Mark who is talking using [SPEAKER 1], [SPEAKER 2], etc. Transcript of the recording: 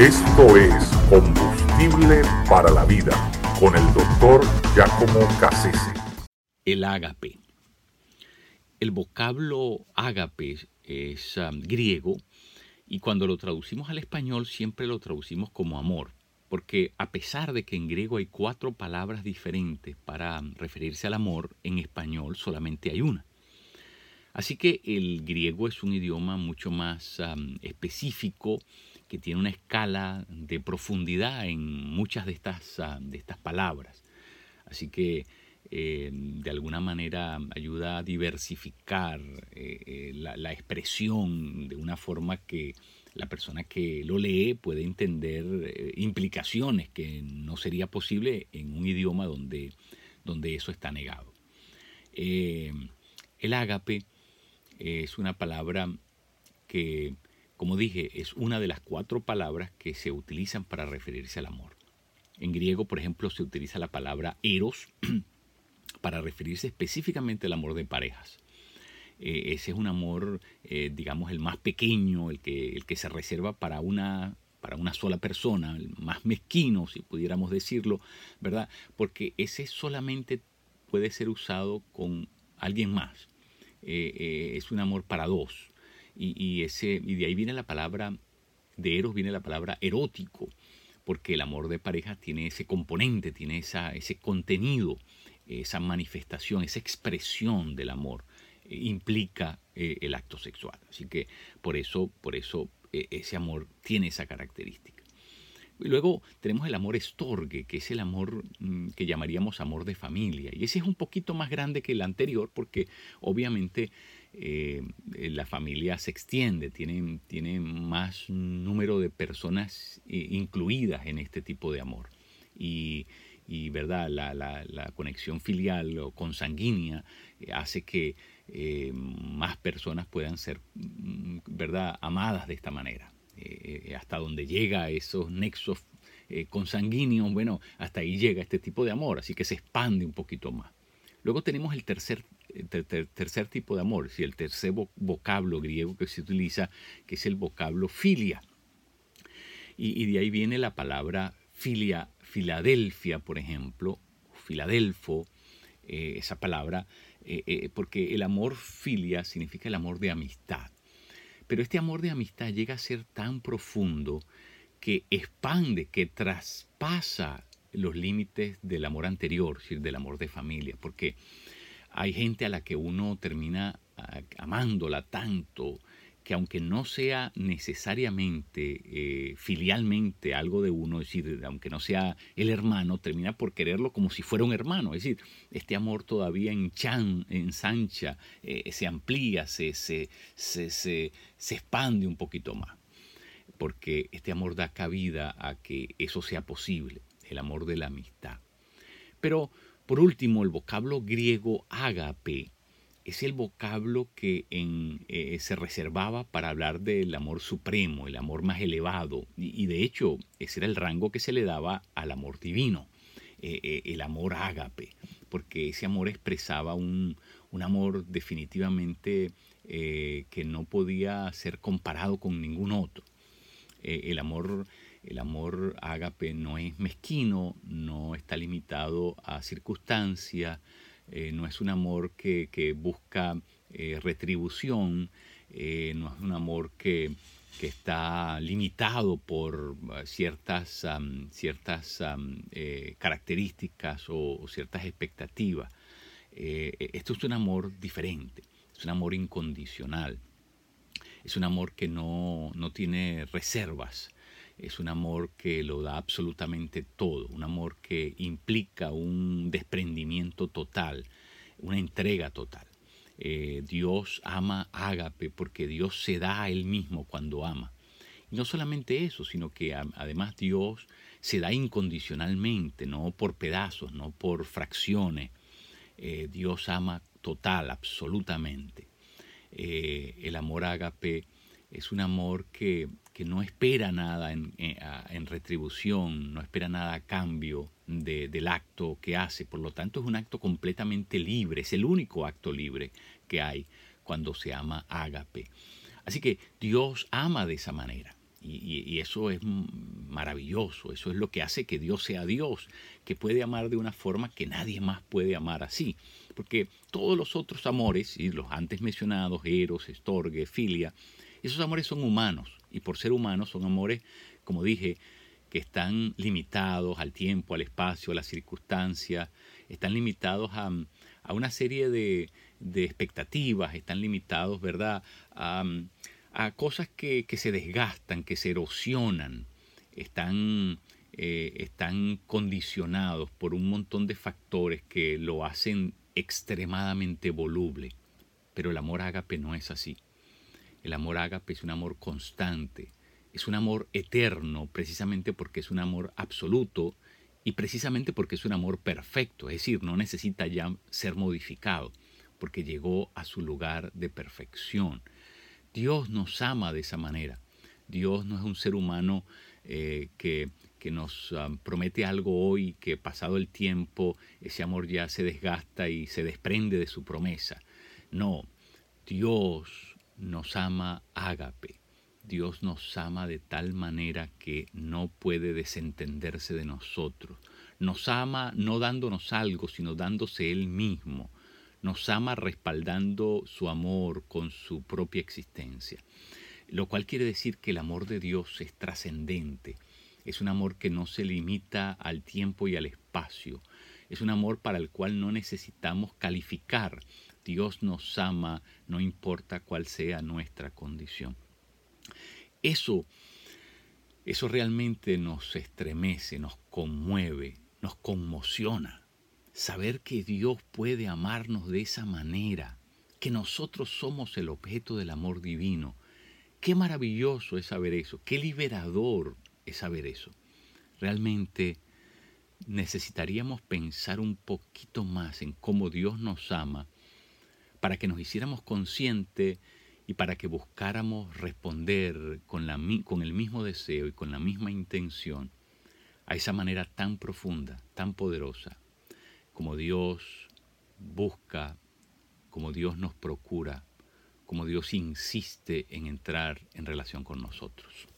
[SPEAKER 1] Esto es Combustible para la Vida con el doctor Giacomo Cassese.
[SPEAKER 2] El ágape. El vocablo ágape es um, griego y cuando lo traducimos al español siempre lo traducimos como amor, porque a pesar de que en griego hay cuatro palabras diferentes para referirse al amor, en español solamente hay una. Así que el griego es un idioma mucho más específico, que tiene una escala de profundidad en muchas de estas, de estas palabras. Así que eh, de alguna manera ayuda a diversificar eh, eh, la, la, expresión de una forma que la persona que lo lee puede entender implicaciones que no sería posible en un idioma donde, donde eso está negado. el ágape es una palabra que, como dije, es una de las cuatro palabras que se utilizan para referirse al amor. En griego, por ejemplo, se utiliza la palabra eros para referirse específicamente al amor de parejas. Eh, ese es un amor, eh, digamos, el más pequeño, el que, el que se reserva para una, para una sola persona, el más mezquino, si pudiéramos decirlo, ¿verdad? Porque ese solamente puede ser usado con alguien más. Eh, eh, es un amor para dos. Y, ese, y de ahí viene la palabra, de Eros viene la palabra erótico, porque el amor de pareja tiene ese componente, tiene esa, ese contenido, esa manifestación, esa expresión del amor, eh, implica el acto sexual. Así que por eso, por eso ese amor tiene esa característica. Luego tenemos el amor estorgue, que es el amor mm, que llamaríamos amor de familia. Y ese es un poquito más grande que el anterior porque obviamente eh, la familia se extiende, tiene, tiene más número de personas eh, incluidas en este tipo de amor. Y, ¿verdad? La, la, conexión filial o consanguínea eh, hace que más personas puedan ser mm, ¿verdad? amadas de esta manera. Eh, hasta donde llega esos nexos eh, consanguíneos, bueno, hasta ahí llega este tipo de amor, así que se expande un poquito más. Luego tenemos el tercer, tercer tipo de amor, el tercer vocablo griego que se utiliza, que es el vocablo filia. Y, de ahí viene la palabra filia, Filadelfia, por ejemplo, Filadelfo, eh, esa palabra, porque el amor filia significa el amor de amistad. Pero este amor de amistad llega a ser tan profundo que expande, que traspasa los límites del amor anterior, del amor de familia, porque hay gente a la que uno termina ah, amándola tanto que aunque no sea necesariamente eh, filialmente algo de uno, es decir, aunque no sea el hermano, termina por quererlo como si fuera un hermano. Es decir, este amor todavía enchan, ensancha, eh, se amplía, se, se, se, se expande un poquito más. Porque este amor da cabida a que eso sea posible, el amor de la amistad. Pero, por último, el vocablo griego agape es el vocablo que eh, se reservaba para hablar del amor supremo, el amor más elevado, y, de hecho ese era el rango que se le daba al amor divino, eh, eh, el amor ágape, porque ese amor expresaba un, amor definitivamente que no podía ser comparado con ningún otro. el amor el amor ágape no es mezquino, no está limitado a circunstancias, eh, no es un amor que, busca eh, retribución, eh, no es un amor que, está limitado por ciertas, ciertas características o, ciertas expectativas. esto es un amor diferente, es un amor incondicional, es un amor que no, no tiene reservas, es un amor que lo da absolutamente todo, un amor que implica un desprendimiento total, una entrega total. Eh, Dios ama ágape porque Dios se da a él mismo cuando ama. Y no solamente eso, sino que además Dios se da incondicionalmente, no por pedazos, no por fracciones. Eh, Dios ama total, absolutamente. Eh, el amor ágape es un amor que, no espera nada en, retribución, no espera nada a cambio del acto que hace. Por lo tanto, es un acto completamente libre, es el único acto libre que hay cuando se ama ágape. Así que Dios ama de esa manera. Y, eso es maravilloso, eso es lo que hace que Dios sea Dios, que puede amar de una forma que nadie más puede amar así. Porque todos los otros amores, y los antes mencionados, eros, estorgue, filia, esos amores son humanos, y por ser humanos son amores, como dije, que están limitados al tiempo, al espacio, a las circunstancias, están limitados a, una serie de, expectativas, están limitados, ¿verdad?, a, cosas que, se desgastan, que se erosionan, están, eh, están condicionados por un montón de factores que lo hacen extremadamente voluble. Pero el amor ágape no es así. El amor ágape es un amor constante, es un amor eterno precisamente porque es un amor absoluto y precisamente porque es un amor perfecto, es decir, no necesita ya ser modificado porque llegó a su lugar de perfección. Dios nos ama de esa manera. Dios no es un ser humano eh, que, que, nos um, promete algo hoy, que pasado el tiempo ese amor ya se desgasta y se desprende de su promesa. No, Dios nos ama ágape. Dios nos ama de tal manera que no puede desentenderse de nosotros. Nos ama no dándonos algo, sino dándose Él mismo. Nos ama respaldando su amor con su propia existencia. Lo cual quiere decir que el amor de Dios es trascendente. Es un amor que no se limita al tiempo y al espacio. Es un amor para el cual no necesitamos calificar. Dios nos ama no importa cuál sea nuestra condición. Eso, eso realmente nos estremece, nos conmueve, nos conmociona. Saber que Dios puede amarnos de esa manera, que nosotros somos el objeto del amor divino. Qué maravilloso es saber eso, qué liberador es saber eso. Realmente necesitaríamos pensar un poquito más en cómo Dios nos ama para que nos hiciéramos conscientes y para que buscáramos responder con, la, con el mismo deseo y con la misma intención a esa manera tan profunda, tan poderosa, como Dios busca, como Dios nos procura, como Dios insiste en entrar en relación con nosotros.